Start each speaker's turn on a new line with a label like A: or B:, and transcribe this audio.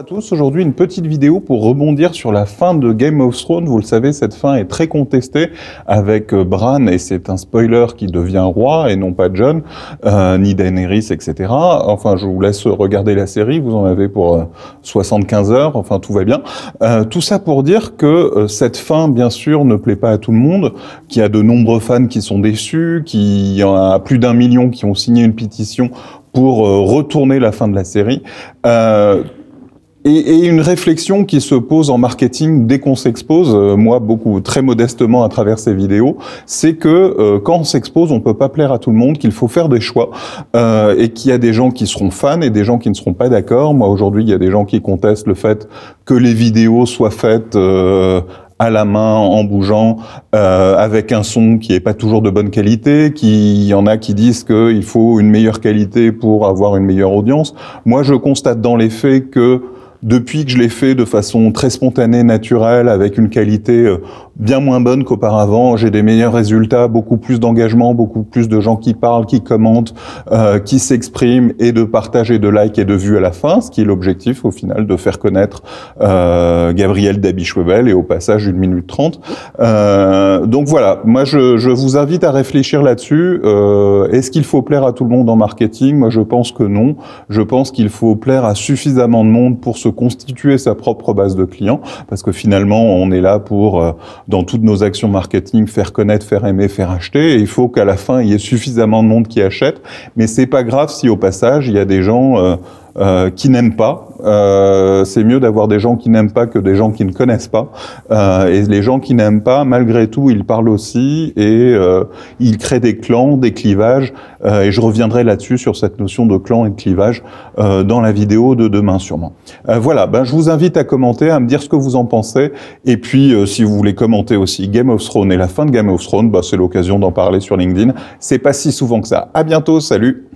A: à tous, aujourd'hui une petite vidéo pour rebondir sur la fin de Game of Thrones. Vous le savez, cette fin est très contestée avec euh, Bran, et c'est un spoiler qui devient roi, et non pas John, euh, ni Daenerys, etc. Enfin, je vous laisse regarder la série, vous en avez pour 75 euh, heures, enfin tout va bien. Tout ça pour dire que cette fin, bien sûr, ne plaît pas à tout le monde, qu'il y a de nombreux fans qui sont déçus, qu'il y en a plus d'un million qui ont signé une pétition pour retourner la fin de la série. Et, et, une réflexion qui se pose en marketing dès qu'on s'expose, euh, moi beaucoup très modestement à travers ces vidéos, c'est que euh, quand on s'expose, on peut pas plaire à tout le monde, qu'il faut faire des choix euh, et qu'il y a des gens qui seront fans et des gens qui ne seront pas d'accord. Moi aujourd'hui, il y a des gens qui contestent le fait que les vidéos soient faites euh, à la main, en bougeant, euh, avec un son qui est pas toujours de bonne qualité, qui y en a qui disent qu'il faut une meilleure qualité pour avoir une meilleure audience. Moi, je constate dans les faits que depuis que je l'ai fait de façon très spontanée, naturelle, avec une qualité euh, bien moins bonne qu'auparavant, j'ai des meilleurs résultats, beaucoup plus d'engagement, beaucoup plus de gens qui parlent, qui commentent, euh, qui s'expriment, et de partage et de like et de vues à la fin, ce qui est l'objectif au final de faire connaître euh, Gabriel Dabichwebel et au passage une minute trente. Euh, donc voilà, moi je, je, vous invite à réfléchir là-dessus. Euh, Est-ce qu'il faut plaire à tout le monde en marketing? Moi je pense que non. Je pense qu'il faut plaire à suffisamment de monde pour se constituer sa propre base de clients, parce que finalement, on est là pour, euh, dans toutes nos actions marketing, faire connaître, faire aimer, faire acheter, et il faut qu'à la fin, il y ait suffisamment de monde qui achète, mais c'est pas grave si au passage, il y a des gens euh, qui n'aiment pas. Euh, c'est mieux d'avoir des gens qui n'aiment pas que des gens qui ne connaissent pas. Euh, et les gens qui n'aiment pas, malgré tout, ils parlent aussi et euh, ils créent des clans, des clivages. Euh, et je reviendrai là-dessus sur cette notion de clan et de clivage euh, dans la vidéo de demain sûrement. voilà, ben, je vous invite à commenter, à me dire ce que vous en pensez. Et puis, si vous voulez commenter aussi Game of Thrones et la fin de Game of Thrones, ben, c'est l'occasion d'en parler sur LinkedIn. C'est pas si souvent que ça. À bientôt, salut